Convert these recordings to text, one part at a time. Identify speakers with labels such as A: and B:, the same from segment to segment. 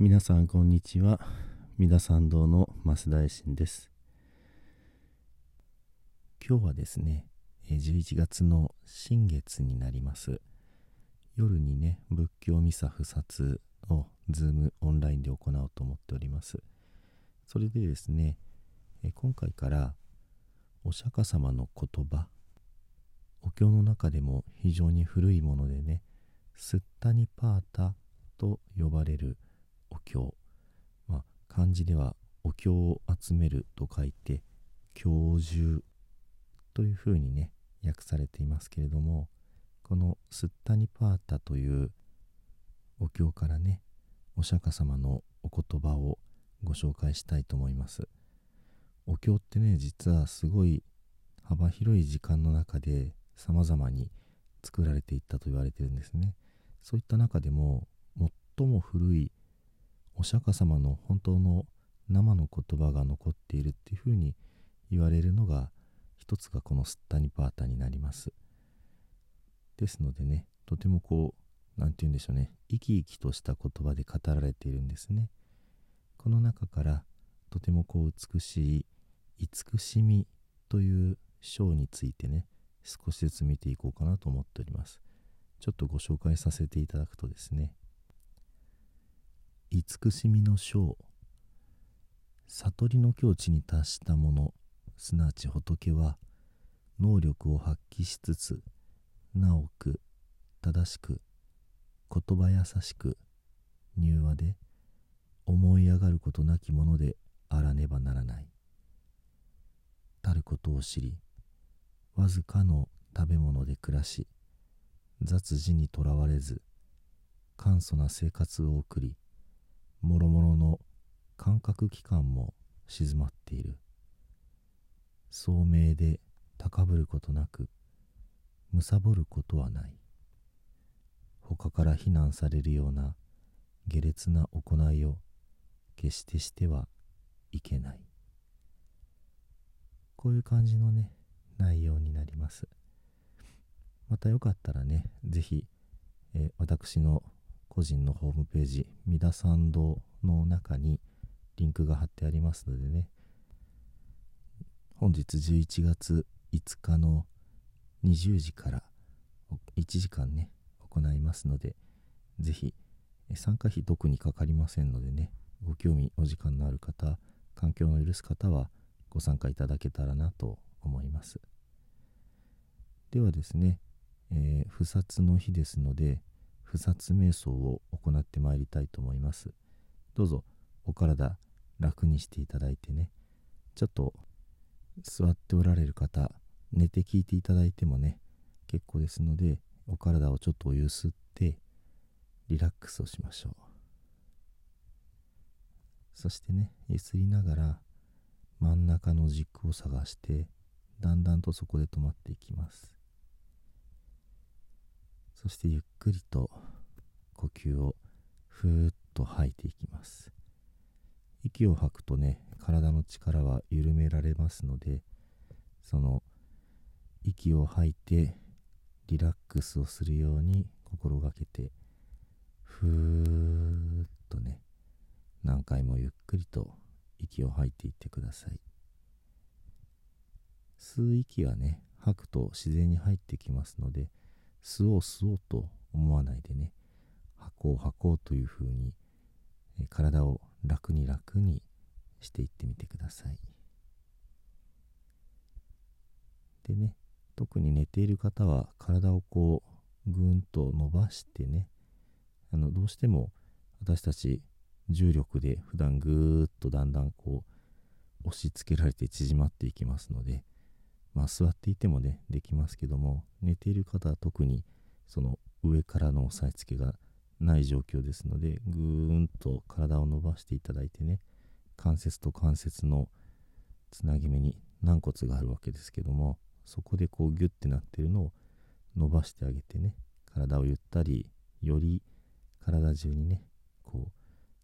A: 皆さんこんにちは。三田参道の増大臣です。今日はですね11月の新月になります。夜にね仏教ミサ不殺をズームオンラインで行おうと思っております。それでですね今回からお釈迦様の言葉お経の中でも非常に古いものでねスッタニパータと呼ばれる経、まあ、漢字ではお経を集めると書いて経集というふうにね訳されていますけれどもこのスッタニパータというお経からねお釈迦様のお言葉をご紹介したいと思います。お経ってね実はすごい幅広い時間の中で様々に作られていったと言われてるんですね。そういった中でも最も古いお釈迦様の本当の生の言葉が残っているっていうふうに言われるのが一つがこのスッタニパータになります。ですのでねとてもこう何て言うんでしょうね。生き生きとした言葉で語られているんですね。この中からとてもこう美しい慈しみという章についてね少しずつ見ていこうかなと思っております。ちょっとご紹介させていただくとですね慈しみの章。悟りの境地に達した者すなわち仏は能力を発揮しつつなおく正しく言葉優しく柔和で思い上がることなきものであらねばならない。たることを知りわずかの食べ物で暮らし雑事にとらわれず簡素な生活を送りもろもろの感覚器官も静まっている。聡明で高ぶることなく貪ることはない。他から非難されるような下劣な行いを決してしてはいけない。こういう感じのね内容になります。またよかったらね是非、えー、私の個人のホームページ、三田参道の中にリンクが貼ってありますのでね、本日11月5日の20時から1時間ね、行いますので、ぜひ、参加費特にかかりませんのでね、ご興味、お時間のある方、環境の許す方はご参加いただけたらなと思います。ではですね、えー、不殺の日ですので、不殺瞑想を行ってまいりたいと思います。どうぞお体楽にしていただいてね、ちょっと座っておられる方、寝て聞いていただいてもね、結構ですので、お体をちょっとゆすって、リラックスをしましょう。そしてね、ゆすりながら、真ん中の軸を探して、だんだんとそこで止まっていきますそしてゆっくりと呼吸をふーっと吐いていきます。息を吐くとね体の力は緩められますのでその息を吐いてリラックスをするように心がけてふーっとね何回もゆっくりと息を吐いていってください。吸う息はね吐くと自然に入ってきますので吸おう吸おうと思わないでね吐こう吐こうというふうに体を楽に楽にしていってみてください。でね特に寝ている方は体をこうぐーんと伸ばしてねあのどうしても私たち重力で普段ぐーっとだんだんこう押し付けられて縮まっていきますのでまあ座っていてもねできますけども寝ている方は特にその上からの押さえつけがない状況ですのでぐーんと体を伸ばしていただいてね関節と関節のつなぎ目に軟骨があるわけですけどもそこでこうギュッてなってるのを伸ばしてあげてね体をゆったりより体中にねこう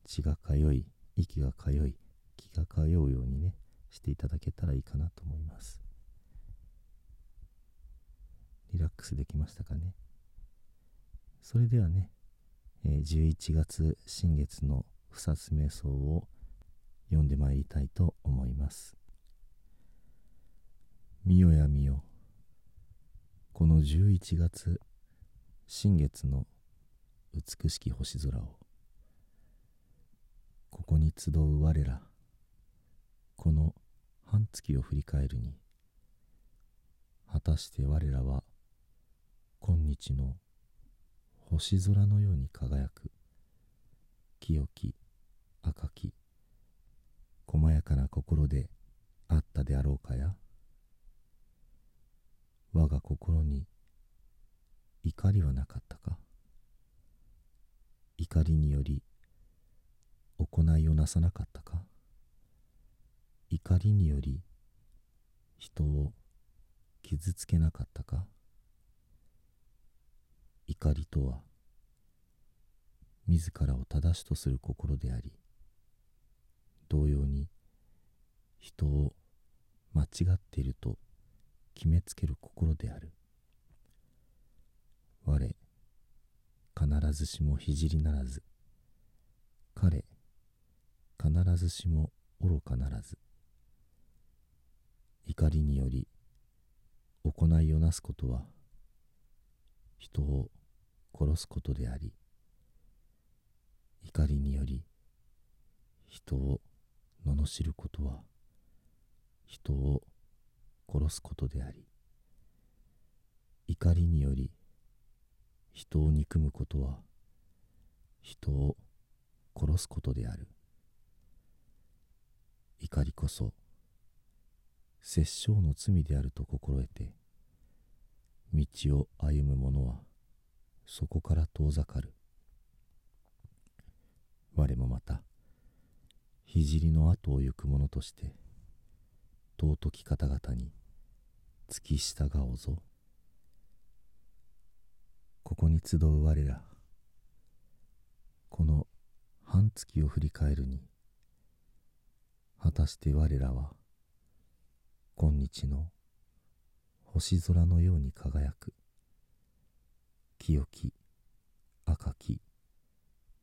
A: 血が通い息が通い気が通うようにねしていただけたらいいかなと思います。リラックスできましたかね。それではねえ11月新月の不殺瞑想を読んでまいりたいと思います。見よや見よ。この11月新月の美しき星空をここに集う我らこの半月を振り返るに果たして我らは今日の星空のように輝く清き赤き細やかな心であったであろうかや我が心に怒りはなかったか怒りにより行いをなさなかったか怒りにより人を傷つけなかったか怒りとは自らを正しとする心であり同様に人を間違っていると決めつける心である。我必ずしも聖ならず彼必ずしも愚かならず怒りにより行いをなすことは人を殺すことであり怒りにより人を罵ることは人を殺すことであり怒りにより人を憎むことは人を殺すことである。怒りこそ殺生の罪であると心得て道を歩む者はそこから遠ざかる。我もまた聖の後を行く者として尊き方々に付き従おうぞ。ここに集う我らこの半月を振り返るに果たして我らは今日の星空のように輝く。清き赤き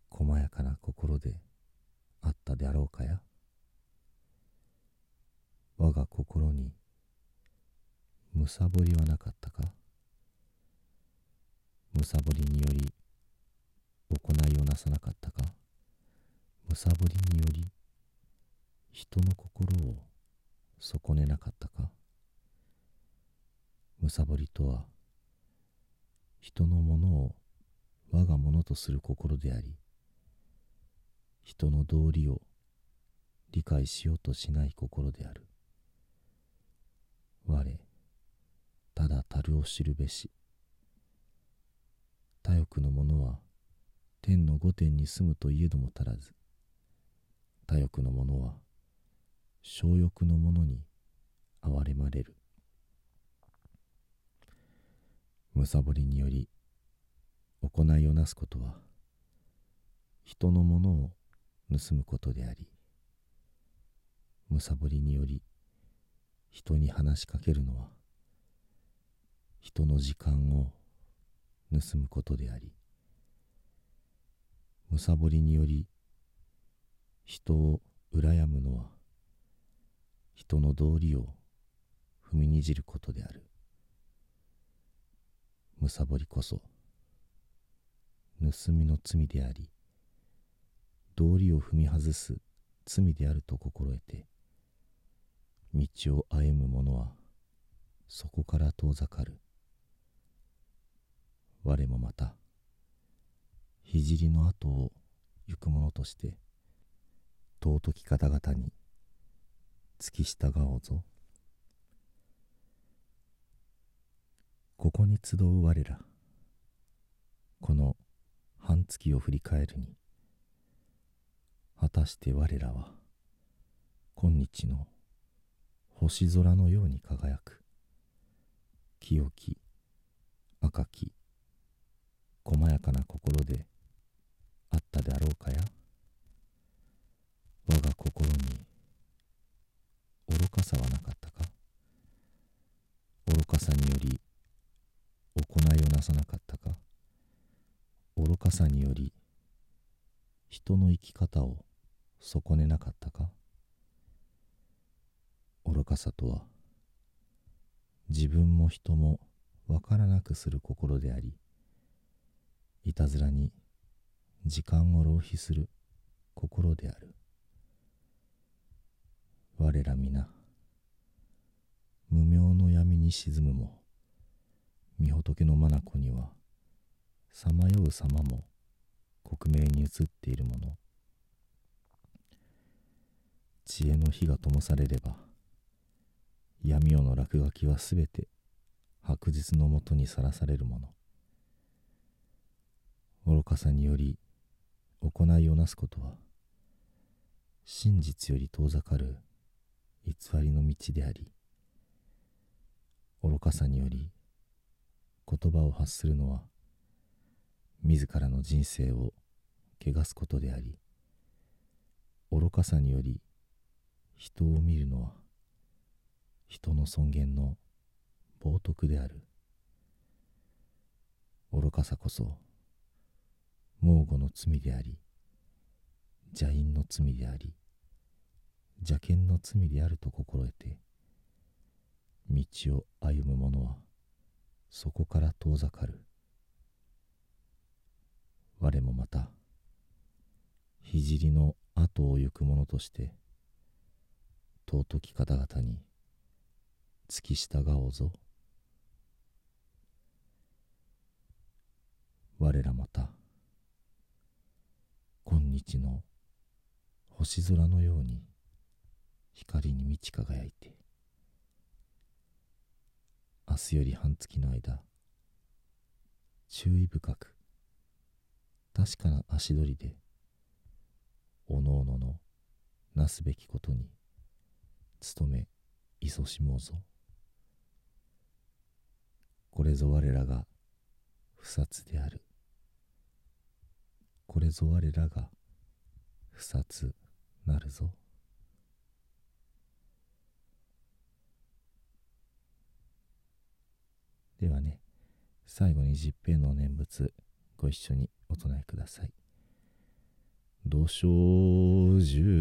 A: 細やかな心であったであろうかや。我が心にむさぼりはなかったか。むさぼりにより行いをなさなかったか。むさぼりにより人の心を損ねなかったか。むさぼりとは人のものを我がものとする心であり人の道理を理解しようとしない心である。我ただ樽を知るべし。他欲の者は天の御殿に住むといえども足らず。他欲の者は小欲の者に憐れまれる。むさぼりにより行いをなすことは人のものを盗むことでありむさぼりにより人に話しかけるのは人の時間を盗むことでありむさぼりにより人を羨むのは人の道理を踏みにじることである。むさぼりこそ盗みの罪であり道理を踏み外す罪であると心得て道を歩む者はそこから遠ざかる。我もまた聖の後を行く者として尊き方々に付き従おうぞ。ここに集う我らこの半月を振り返るに果たして我らは今日の星空のように輝く。清き赤き細やかな心であったであろうかや。我が心に愚かさはなかったか。愚かさによりさなかったか？愚かさにより人の生き方を損ねなかったか？愚かさとは自分も人もわからなくする心でありいたずらに時間を浪費する心である。我ら皆無明の闇に沈むも御仏の眼にはさまよう様も克明に映っているもの。知恵の火が灯されれば闇夜の落書きはすべて白日のもとにさらされるもの。愚かさにより行いをなすことは真実より遠ざかる偽りの道であり愚かさにより言葉を発するのは自らの人生を汚すことであり愚かさにより人を見るのは人の尊厳の冒涜である。愚かさこそ猛虎の罪であり邪因の罪であり邪剣の罪であると心得て道を歩む者はそこから遠ざかる。我もまた聖の後を行く者として尊き方々に付き従おうぞ。我らまた今日の星空のように光に満ち輝いて明日より半月の間注意深く確かな足取りでおのおののなすべきことに努め勤しもうぞ。これぞ我らが不殺であるこれぞ我らが不殺なるぞではね最後に十平の念仏ご一緒にお唱えください。土生十